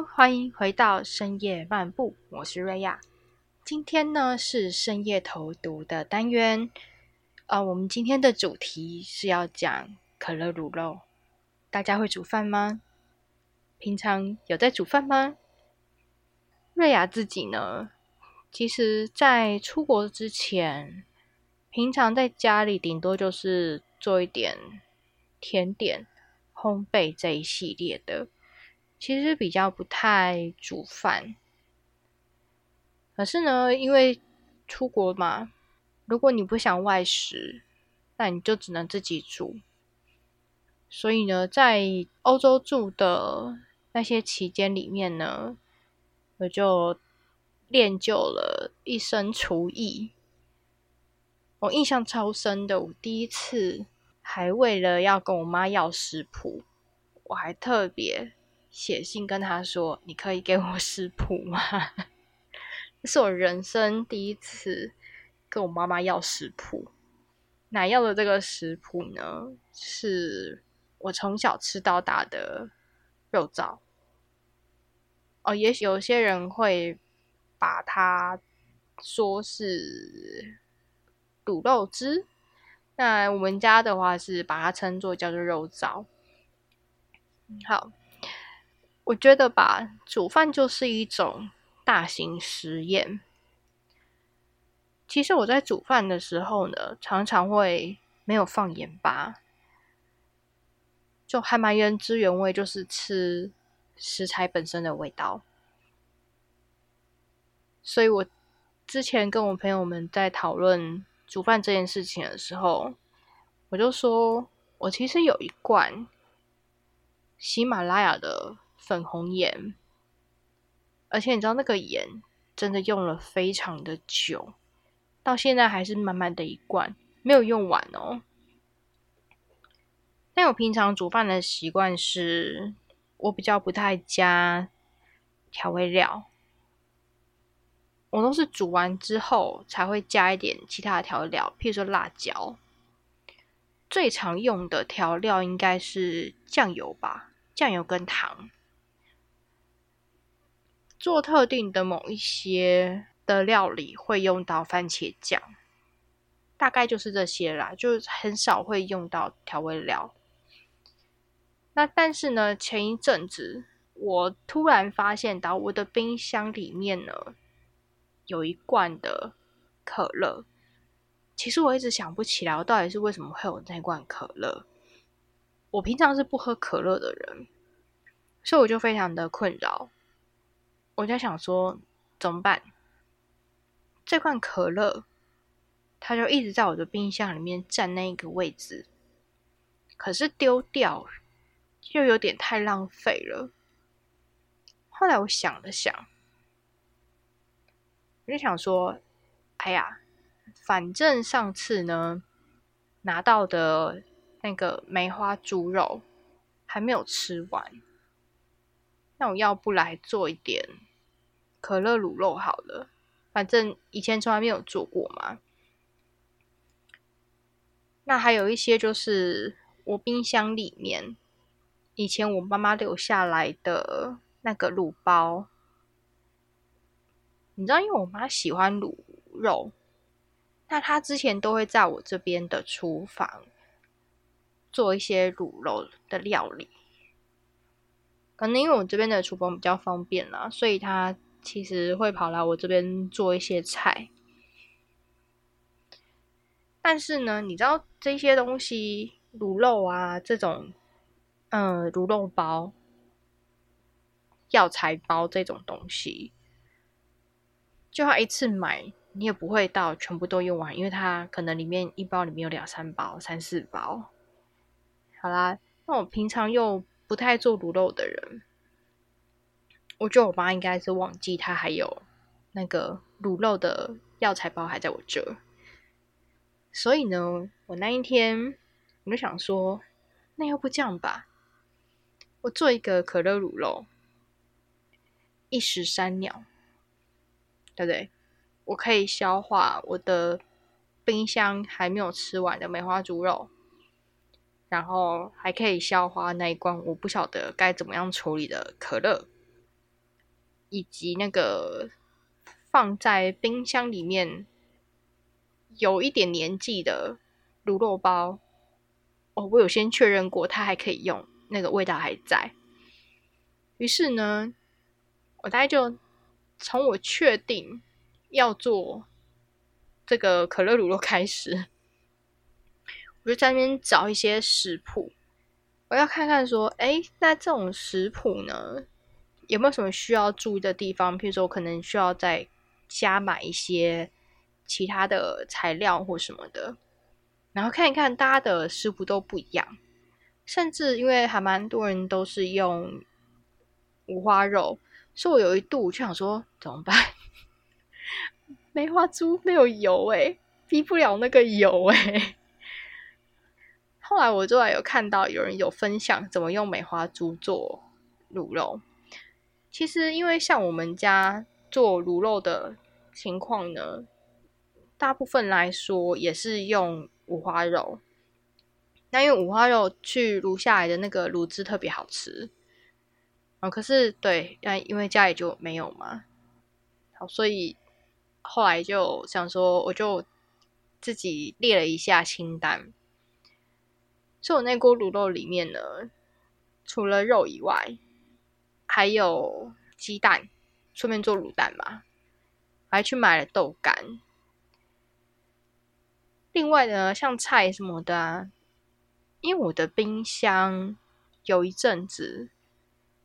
欢迎回到深夜漫步，我是瑞亚。今天呢是深夜投毒的单元，啊，我们今天的主题是要讲可乐卤肉。大家会煮饭吗？平常有在煮饭吗？瑞亚自己呢，其实在出国之前，平常在家里顶多就是做一点甜点、烘焙这一系列的。其实比较不太煮饭，可是呢，因为出国嘛，如果你不想外食，那你就只能自己煮。所以呢，在欧洲住的那些期间里面呢，我就练就了一身厨艺。我印象超深的，我第一次还为了要跟我妈要食谱，我还特别。写信跟他说：“你可以给我食谱吗？” 这是我人生第一次跟我妈妈要食谱。哪要的这个食谱呢？是我从小吃到大的肉燥。哦，也许有些人会把它说是卤肉汁。那我们家的话是把它称作叫做肉燥。好。我觉得吧，煮饭就是一种大型实验。其实我在煮饭的时候呢，常常会没有放盐巴，就还蛮原汁原味，就是吃食材本身的味道。所以我之前跟我朋友们在讨论煮饭这件事情的时候，我就说我其实有一罐喜马拉雅的。粉红盐，而且你知道那个盐真的用了非常的久，到现在还是满满的一罐，没有用完哦。但我平常煮饭的习惯是，我比较不太加调味料，我都是煮完之后才会加一点其他的调料，譬如说辣椒。最常用的调料应该是酱油吧，酱油跟糖。做特定的某一些的料理会用到番茄酱，大概就是这些啦，就很少会用到调味料。那但是呢，前一阵子我突然发现到我的冰箱里面呢有一罐的可乐。其实我一直想不起来，我到底是为什么会有那罐可乐。我平常是不喝可乐的人，所以我就非常的困扰。我在想说怎么办？这罐可乐，它就一直在我的冰箱里面占那一个位置，可是丢掉又有点太浪费了。后来我想了想，我就想说：哎呀，反正上次呢拿到的那个梅花猪肉还没有吃完。那我要不来做一点可乐卤肉好了，反正以前从来没有做过嘛。那还有一些就是我冰箱里面以前我妈妈留下来的那个卤包，你知道，因为我妈喜欢卤肉，那她之前都会在我这边的厨房做一些卤肉的料理。可能因为我这边的厨房比较方便啦，所以他其实会跑来我这边做一些菜。但是呢，你知道这些东西，卤肉啊这种，嗯，卤肉包、药材包这种东西，就要一次买，你也不会到全部都用完，因为它可能里面一包里面有两三包、三四包。好啦，那我平常又。不太做卤肉的人，我觉得我妈应该是忘记她还有那个卤肉的药材包还在我这，所以呢，我那一天我就想说，那要不这样吧，我做一个可乐卤肉，一石三鸟，对不对？我可以消化我的冰箱还没有吃完的梅花猪肉。然后还可以消化那一罐我不晓得该怎么样处理的可乐，以及那个放在冰箱里面有一点年纪的卤肉包，哦，我有先确认过，它还可以用，那个味道还在。于是呢，我大概就从我确定要做这个可乐卤肉开始，我就在那边找一些食谱。我要看看说，哎，那这种食谱呢，有没有什么需要注意的地方？譬如说，可能需要再加买一些其他的材料或什么的。然后看一看大家的食谱都不一样，甚至因为还蛮多人都是用五花肉，所以我有一度就想说，怎么办？梅花猪没有油哎，逼不了那个油哎。后来我就还有看到有人有分享怎么用梅花猪做卤肉。其实因为像我们家做卤肉的情况呢，大部分来说也是用五花肉。那因为五花肉去卤下来的那个卤汁特别好吃。啊，可是对，但因为家里就没有嘛，好，所以后来就想说，我就自己列了一下清单。就我那锅卤肉里面呢，除了肉以外，还有鸡蛋，顺便做卤蛋嘛。还去买了豆干。另外呢，像菜什么的啊，因为我的冰箱有一阵子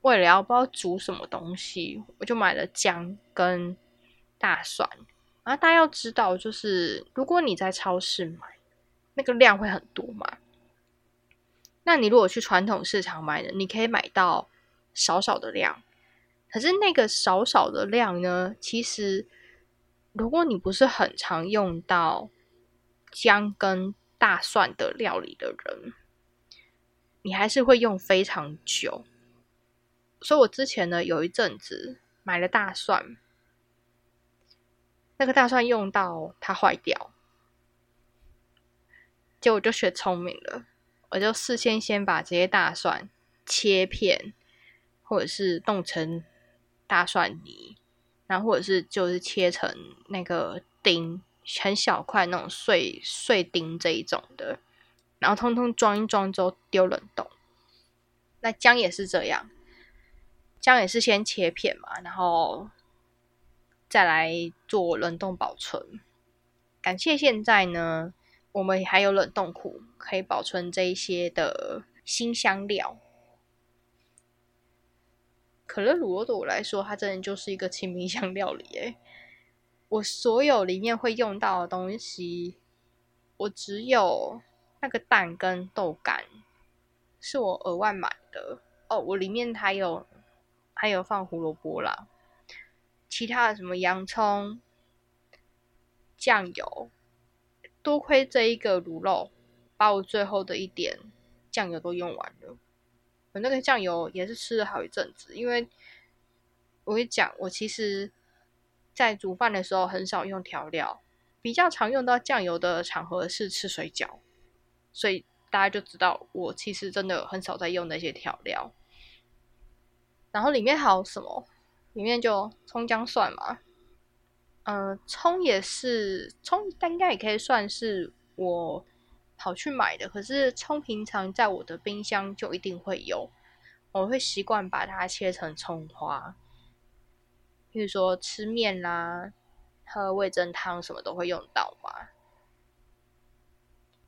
为了要不知道煮什么东西，我就买了姜跟大蒜。然后大家要知道，就是如果你在超市买，那个量会很多嘛。那你如果去传统市场买的，你可以买到少少的量，可是那个少少的量呢，其实如果你不是很常用到姜跟大蒜的料理的人，你还是会用非常久。所以我之前呢有一阵子买了大蒜，那个大蒜用到它坏掉，结果就学聪明了。我就事先先把这些大蒜切片，或者是弄成大蒜泥，然后或者是就是切成那个丁，很小块那种碎碎丁这一种的，然后通通装一装之后丢冷冻。那姜也是这样，姜也是先切片嘛，然后再来做冷冻保存。感谢现在呢。我们还有冷冻库，可以保存这一些的新香料。可乐卤肉对我来说，它真的就是一个清冰箱料理。诶，我所有里面会用到的东西，我只有那个蛋跟豆干是我额外买的。哦，我里面还有还有放胡萝卜啦，其他的什么洋葱、酱油。多亏这一个卤肉，把我最后的一点酱油都用完了。我那个酱油也是吃了好一阵子，因为我跟你讲，我其实，在煮饭的时候很少用调料，比较常用到酱油的场合是吃水饺，所以大家就知道我其实真的很少在用那些调料。然后里面还有什么？里面就葱姜蒜嘛。呃，葱也是葱，但应该也可以算是我跑去买的。可是葱平常在我的冰箱就一定会有，我会习惯把它切成葱花。比如说吃面啦、喝味噌汤什么都会用到嘛。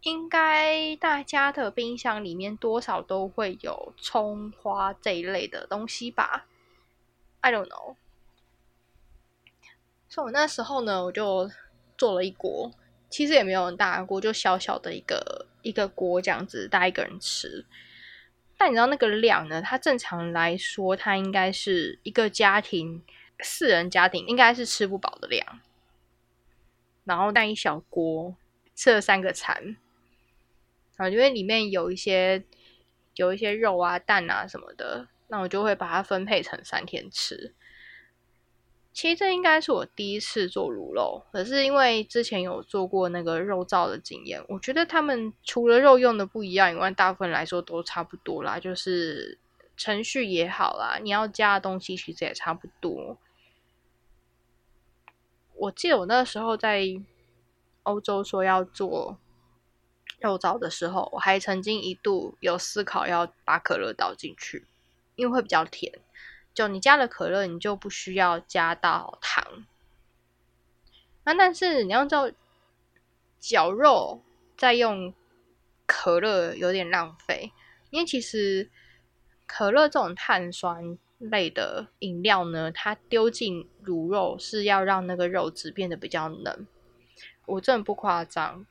应该大家的冰箱里面多少都会有葱花这一类的东西吧？I don't know。所以我那时候呢，我就做了一锅，其实也没有很大锅，就小小的一个一个锅这样子，大一个人吃。但你知道那个量呢？它正常来说，它应该是一个家庭四人家庭应该是吃不饱的量。然后那一小锅吃了三个餐，啊，因为里面有一些有一些肉啊、蛋啊什么的，那我就会把它分配成三天吃。其实这应该是我第一次做卤肉，可是因为之前有做过那个肉燥的经验，我觉得他们除了肉用的不一样以外，大部分来说都差不多啦，就是程序也好啦，你要加的东西其实也差不多。我记得我那时候在欧洲说要做肉燥的时候，我还曾经一度有思考要把可乐倒进去，因为会比较甜。就你加了可乐，你就不需要加到糖。那但是你要知道，绞肉再用可乐有点浪费，因为其实可乐这种碳酸。类的饮料呢，它丢进卤肉是要让那个肉质变得比较嫩。我真的不夸张，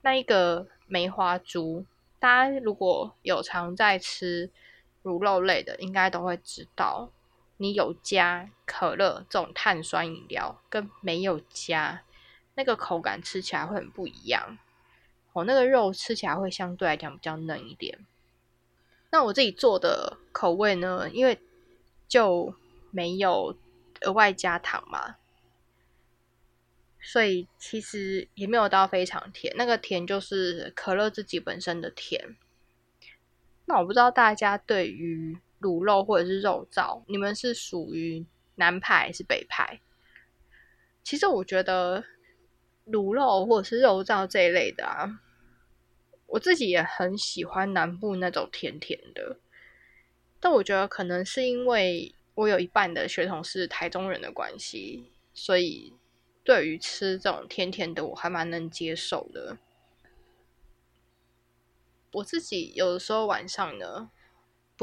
那一个梅花猪，大家如果有常在吃卤肉类的，应该都会知道，你有加可乐这种碳酸饮料，跟没有加，那个口感吃起来会很不一样。哦，那个肉吃起来会相对来讲比较嫩一点。那我自己做的口味呢，因为就没有额外加糖嘛，所以其实也没有到非常甜。那个甜就是可乐自己本身的甜。那我不知道大家对于卤肉或者是肉燥，你们是属于南派还是北派？其实我觉得卤肉或者是肉燥这一类的啊，我自己也很喜欢南部那种甜甜的。但我觉得可能是因为我有一半的血统是台中人的关系，所以对于吃这种甜甜的，我还蛮能接受的。我自己有的时候晚上呢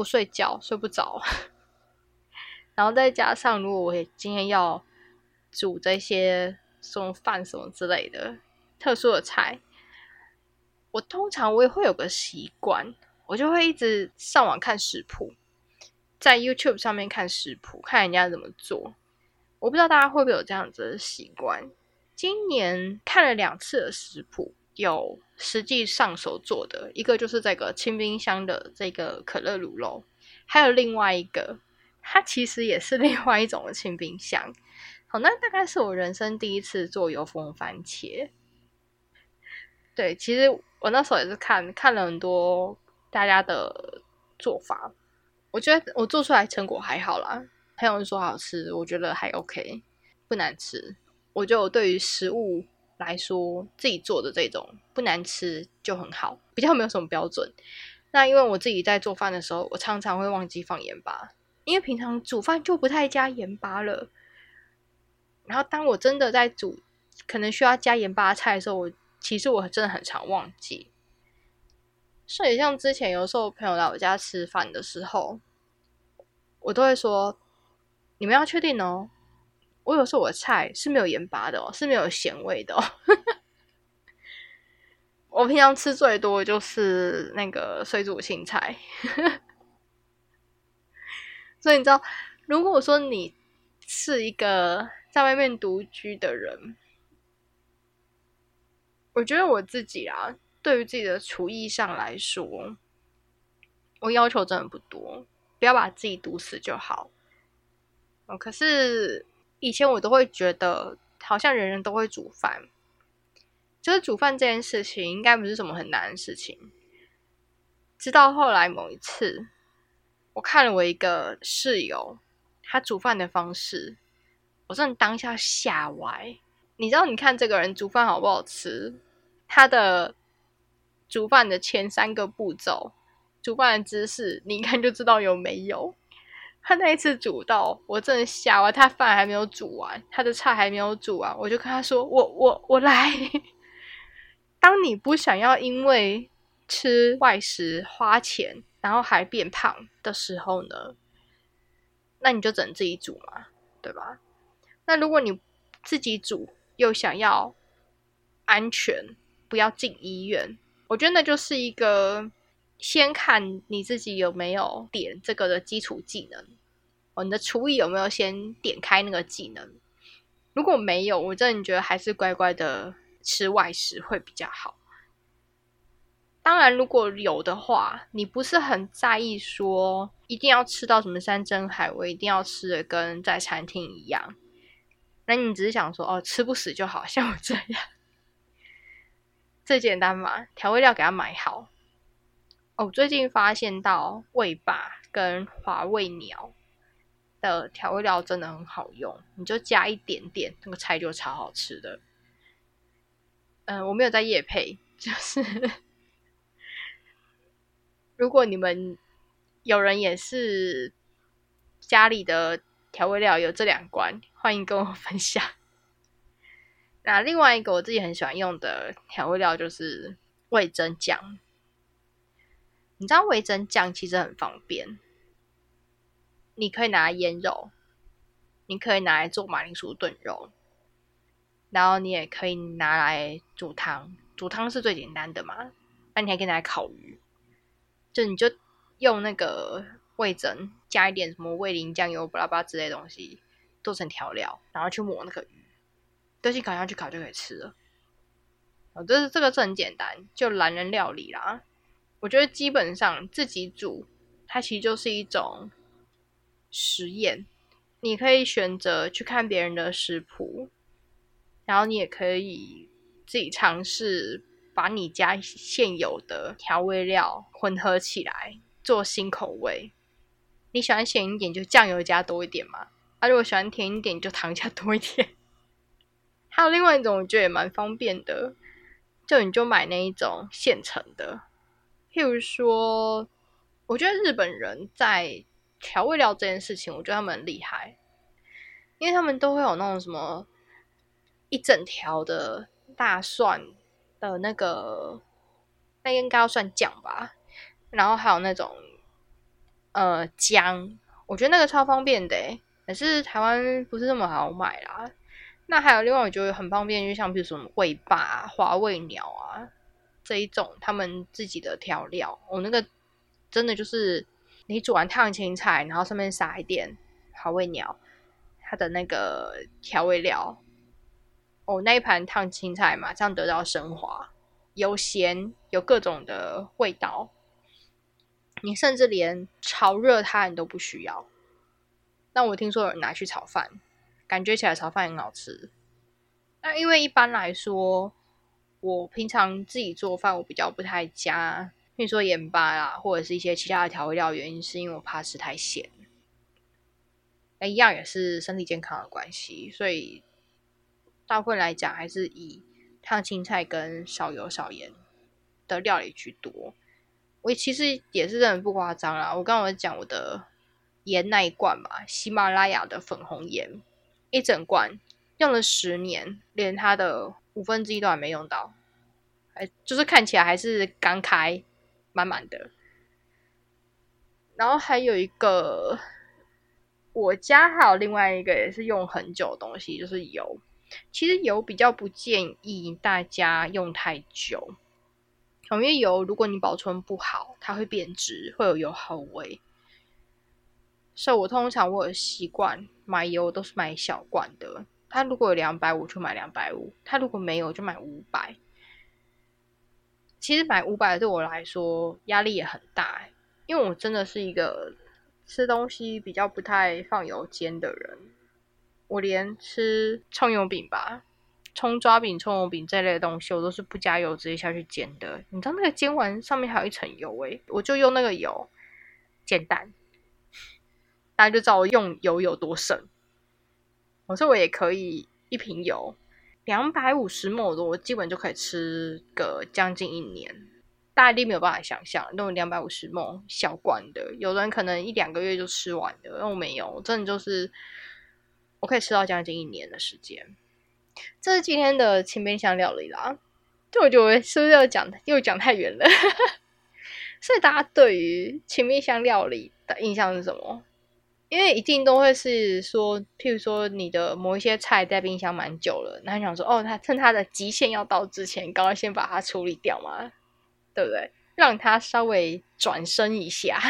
不睡觉，睡不着，然后再加上如果我今天要煮这些什么饭什么之类的特殊的菜，我通常我也会有个习惯，我就会一直上网看食谱。在 YouTube 上面看食谱，看人家怎么做。我不知道大家会不会有这样子的习惯。今年看了两次的食谱，有实际上手做的，一个就是这个清冰箱的这个可乐卤肉，还有另外一个，它其实也是另外一种的清冰箱。好，那大概是我人生第一次做油封番茄。对，其实我那时候也是看看了很多大家的做法。我觉得我做出来成果还好啦，朋友说好吃，我觉得还 OK，不难吃。我就对于食物来说，自己做的这种不难吃就很好，比较没有什么标准。那因为我自己在做饭的时候，我常常会忘记放盐巴，因为平常煮饭就不太加盐巴了。然后当我真的在煮可能需要加盐巴菜的时候，我其实我真的很常忘记。所以，像之前有时候朋友来我家吃饭的时候，我都会说：“你们要确定哦，我有时候我的菜是没有盐巴的哦，是没有咸味的哦。我平常吃最多就是那个水煮青菜。所以你知道，如果说你是一个在外面独居的人，我觉得我自己啊。对于自己的厨艺上来说，我要求真的不多，不要把自己毒死就好。哦，可是以前我都会觉得，好像人人都会煮饭，就是煮饭这件事情应该不是什么很难的事情。直到后来某一次，我看了我一个室友他煮饭的方式，我真的当下吓歪。你知道，你看这个人煮饭好不好吃，他的。煮饭的前三个步骤，煮饭的姿势，你一看就知道有没有。他那一次煮到，我真的吓完，他饭还没有煮完，他的菜还没有煮完，我就跟他说：“我我我来。”当你不想要因为吃外食花钱，然后还变胖的时候呢，那你就只能自己煮嘛，对吧？那如果你自己煮又想要安全，不要进医院。我觉得那就是一个先看你自己有没有点这个的基础技能哦，你的厨艺有没有先点开那个技能？如果没有，我真的觉得还是乖乖的吃外食会比较好。当然，如果有的话，你不是很在意说一定要吃到什么山珍海味，一定要吃的跟在餐厅一样，那你只是想说哦，吃不死就好，像我这样。最简单嘛，调味料给他买好。我，最近发现到味霸跟华味鸟的调味料真的很好用，你就加一点点，那个菜就超好吃的。嗯，我没有在夜配，就是如果你们有人也是家里的调味料有这两关，欢迎跟我分享。那另外一个我自己很喜欢用的调味料就是味增酱。你知道味增酱其实很方便，你可以拿来腌肉，你可以拿来做马铃薯炖肉，然后你也可以拿来煮汤。煮汤是最简单的嘛？那你还可以拿来烤鱼，就你就用那个味增加一点什么味淋、酱油、巴拉巴之类东西做成调料，然后去抹那个鱼，东西烤下去烤就可以吃了。哦，这是这个是很简单，就懒人料理啦。我觉得基本上自己煮，它其实就是一种实验。你可以选择去看别人的食谱，然后你也可以自己尝试把你家现有的调味料混合起来做新口味。你喜欢咸一点，就酱油加多一点嘛；啊，如果喜欢甜一点，就糖加多一点。还有另外一种，我觉得也蛮方便的，就你就买那一种现成的。譬如说，我觉得日本人在调味料这件事情，我觉得他们很厉害，因为他们都会有那种什么一整条的大蒜的那个，那应该要算酱吧，然后还有那种呃姜，我觉得那个超方便的，可是台湾不是那么好买啦。那还有另外我觉得很方便，就像比如说什么味霸、华味鸟啊。这一种他们自己的调料，我那个真的就是你煮完烫青菜，然后上面撒一点好味鸟，它的那个调味料，哦，那一盘烫青菜马上得到升华，有咸，有各种的味道，你甚至连炒热它你都不需要。那我听说有人拿去炒饭，感觉起来炒饭很好吃。那因为一般来说。我平常自己做饭，我比较不太加，比如说盐巴啦，或者是一些其他的调味料，原因是因为我怕吃太咸。那一样也是身体健康的关系，所以大部分来讲还是以烫青菜跟少油少盐的料理居多。我其实也是真的不夸张啦，我刚刚讲我的盐那一罐嘛，喜马拉雅的粉红盐，一整罐用了十年，连它的。五分之一都还没用到，还就是看起来还是刚开满满的。然后还有一个，我家还有另外一个也是用很久的东西，就是油。其实油比较不建议大家用太久，因为油如果你保存不好，它会变质，会有油耗味。所以我通常我有习惯买油都是买小罐的。他如果有两百五，就买两百五；他如果没有，就买五百。其实买五百对我来说压力也很大，因为我真的是一个吃东西比较不太放油煎的人。我连吃葱油饼吧、葱抓饼、葱油饼这类的东西，我都是不加油直接下去煎的。你知道那个煎完上面还有一层油诶，我就用那个油煎蛋，大家就知道我用油有多省。我说我也可以一瓶油两百五十毫的，我基本就可以吃个将近一年。大家一定没有办法想象，那种两百五十毫小罐的，有人可能一两个月就吃完的，那我没有，真的就是我可以吃到将近一年的时间。这是今天的清冰箱料理啦，就我觉得是不是又讲又讲太远了？所以大家对于清冰箱料理的印象是什么？因为一定都会是说，譬如说你的某一些菜在冰箱蛮久了，那你想说，哦，他趁它的极限要到之前，赶快先把它处理掉嘛，对不对？让它稍微转身一下。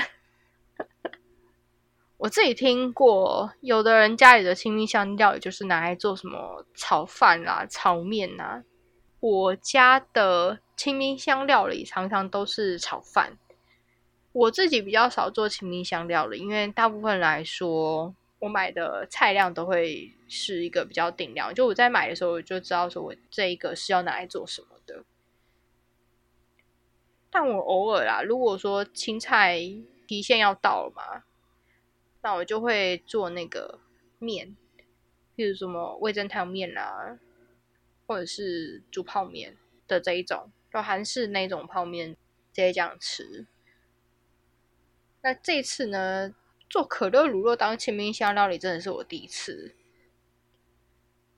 我自己听过，有的人家里的清冰箱料理就是拿来做什么炒饭啦、炒面啊。我家的清冰箱料理常常都是炒饭。我自己比较少做清明香料了，因为大部分来说，我买的菜量都会是一个比较定量。就我在买的时候，我就知道说我这一个是要拿来做什么的。但我偶尔啦，如果说青菜期限要到了嘛，那我就会做那个面，譬如什么味增汤面啦，或者是煮泡面的这一种，就韩式那种泡面，直接这样吃。那这次呢，做可乐乳酪当清明香料理，真的是我第一次。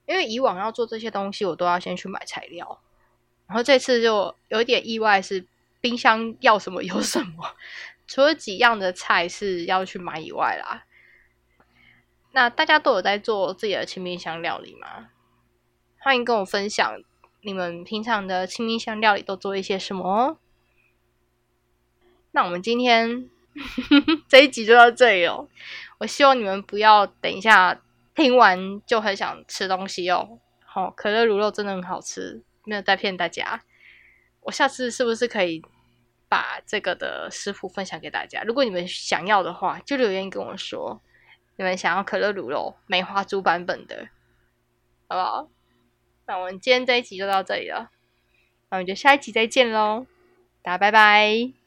因为以往要做这些东西，我都要先去买材料，然后这次就有点意外，是冰箱要什么有什么，除了几样的菜是要去买以外啦。那大家都有在做自己的清明香料理吗？欢迎跟我分享你们平常的清明香料理都做一些什么。那我们今天 这一集就到这里哦。我希望你们不要等一下。听完就很想吃东西哦，好，可乐卤肉真的很好吃，没有在骗大家。我下次是不是可以把这个的食谱分享给大家？如果你们想要的话，就留言跟我说，你们想要可乐卤肉梅花猪版本的，好不好？那我们今天这一集就到这里了，那我们就下一集再见喽，大家拜拜。